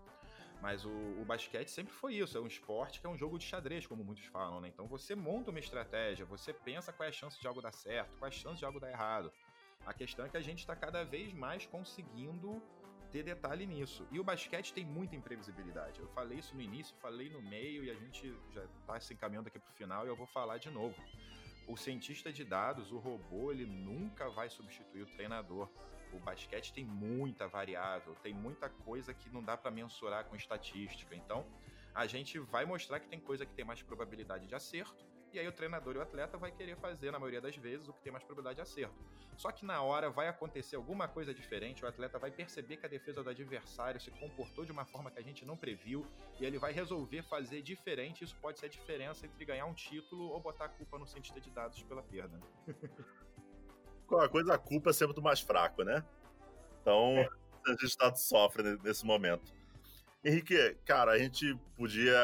Speaker 3: Mas o, o, basquete sempre foi isso, é um esporte que é um jogo de xadrez, como muitos falam, né? Então você monta uma estratégia, você pensa qual é a chance de algo dar certo, qual é a chance de algo dar errado. A questão é que a gente está cada vez mais conseguindo ter detalhe nisso. E o basquete tem muita imprevisibilidade. Eu falei isso no início, falei no meio e a gente já está se encaminhando aqui para o final e eu vou falar de novo. O cientista de dados, o robô, ele nunca vai substituir o treinador. O basquete tem muita variável, tem muita coisa que não dá para mensurar com estatística. Então, a gente vai mostrar que tem coisa que tem mais probabilidade de acerto e aí o treinador e o atleta vai querer fazer, na maioria das vezes, o que tem mais probabilidade de acerto. Só que na hora vai acontecer alguma coisa diferente, o atleta vai perceber que a defesa do adversário se comportou de uma forma que a gente não previu, e ele vai resolver fazer diferente. Isso pode ser a diferença entre ganhar um título ou botar a culpa no cientista de dados pela perda.
Speaker 1: Qualquer coisa, a culpa é sempre do mais fraco, né? Então, é. a gente tá sofre nesse momento. Henrique, cara, a gente podia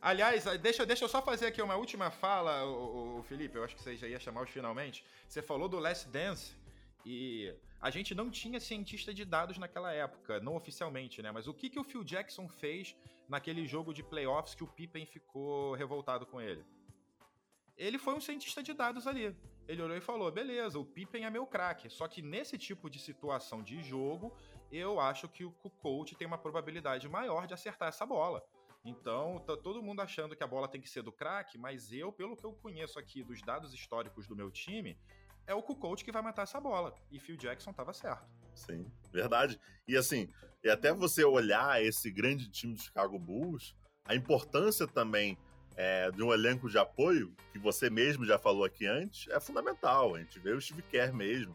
Speaker 3: Aliás, deixa, deixa eu só fazer aqui uma última fala, o, o, Felipe. Eu acho que você já ia chamar os finalmente. Você falou do Last Dance e a gente não tinha cientista de dados naquela época, não oficialmente, né? Mas o que, que o Phil Jackson fez naquele jogo de playoffs que o Pippen ficou revoltado com ele? Ele foi um cientista de dados ali. Ele olhou e falou: beleza, o Pippen é meu craque. Só que nesse tipo de situação de jogo, eu acho que o coach tem uma probabilidade maior de acertar essa bola. Então, tá todo mundo achando que a bola tem que ser do craque, mas eu, pelo que eu conheço aqui dos dados históricos do meu time, é o Kukoc que vai matar essa bola. E Phil Jackson estava certo.
Speaker 1: Sim, verdade. E assim, e até você olhar esse grande time do Chicago Bulls, a importância também é, de um elenco de apoio, que você mesmo já falou aqui antes, é fundamental. A gente vê o Steve Kerr mesmo,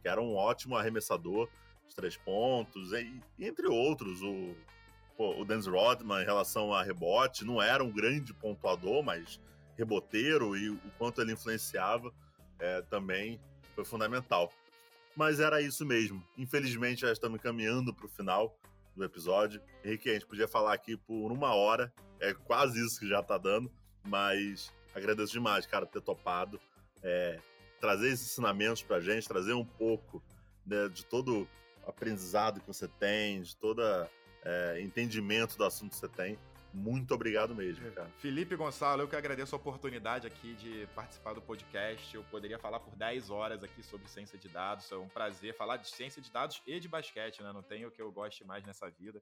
Speaker 1: que era um ótimo arremessador de três pontos, e, entre outros, o pô, o Dennis Rodman em relação a rebote, não era um grande pontuador, mas reboteiro e o quanto ele influenciava é, também foi fundamental. Mas era isso mesmo. Infelizmente, já estamos caminhando para o final do episódio. Henrique, a gente podia falar aqui por uma hora, é quase isso que já está dando, mas agradeço demais, cara, por ter topado, é, trazer esses ensinamentos para a gente, trazer um pouco né, de todo aprendizado que você tem, de toda é, entendimento do assunto que você tem. Muito obrigado mesmo, cara.
Speaker 3: Felipe Gonçalo, eu que agradeço a oportunidade aqui de participar do podcast. Eu poderia falar por 10 horas aqui sobre ciência de dados. É um prazer falar de ciência de dados e de basquete, né? Não tem o que eu goste mais nessa vida.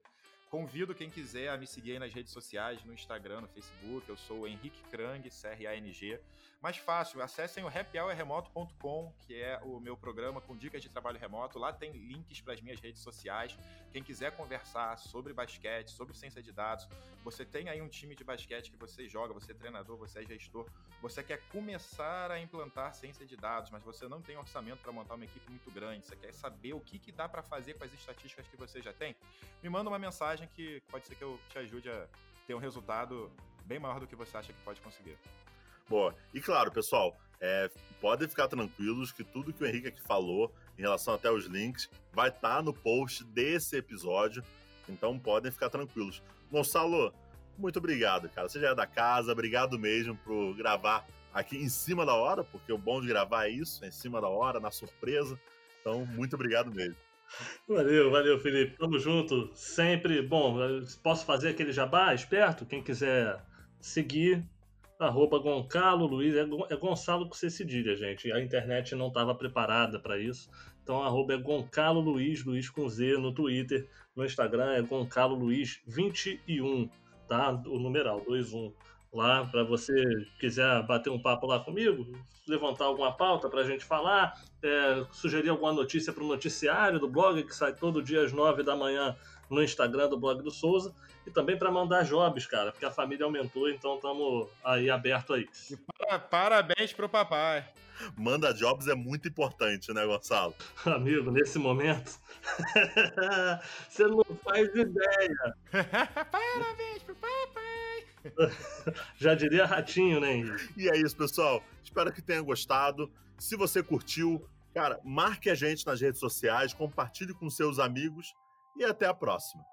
Speaker 3: Convido quem quiser a me seguir aí nas redes sociais, no Instagram, no Facebook. Eu sou o Henrique Krang, C-R-A-N-G. Mais fácil, acessem o happyhourremoto.com, que é o meu programa com dicas de trabalho remoto. Lá tem links para as minhas redes sociais. Quem quiser conversar sobre basquete, sobre ciência de dados, você tem aí um time de basquete que você joga, você é treinador, você é gestor, você quer começar a implantar ciência de dados, mas você não tem orçamento para montar uma equipe muito grande, você quer saber o que, que dá para fazer com as estatísticas que você já tem, me manda uma mensagem que pode ser que eu te ajude a ter um resultado bem maior do que você acha que pode conseguir.
Speaker 1: Boa. E claro, pessoal, é, podem ficar tranquilos que tudo que o Henrique aqui falou, em relação até os links, vai estar tá no post desse episódio. Então podem ficar tranquilos. Gonçalo, muito obrigado, cara. Você já é da casa, obrigado mesmo por gravar aqui em cima da hora, porque o bom de gravar é isso, é em cima da hora, na surpresa. Então, muito obrigado mesmo.
Speaker 2: Valeu, valeu, Felipe. Tamo junto. Sempre. Bom, posso fazer aquele jabá esperto? Quem quiser seguir, arroba Goncalo Luiz, é, é Gonçalo com C cedilha, gente. A internet não estava preparada para isso. Então, arroba é Goncalo Luiz, Luiz com Z no Twitter. No Instagram é Goncalo Luiz 21. tá? O numeral 21 lá para você quiser bater um papo lá comigo, levantar alguma pauta para a gente falar, é, sugerir alguma notícia para o noticiário do blog que sai todo dia às nove da manhã no Instagram do blog do Souza e também para mandar jobs, cara, porque a família aumentou, então estamos aí aberto a isso.
Speaker 3: Parabéns pro papai.
Speaker 1: Manda jobs é muito importante, né, Gonçalo?
Speaker 2: Amigo, nesse momento, você não faz ideia.
Speaker 3: Parabéns pro papai.
Speaker 2: Já diria ratinho, né?
Speaker 1: E é isso, pessoal. Espero que tenha gostado. Se você curtiu, cara, marque a gente nas redes sociais, compartilhe com seus amigos e até a próxima.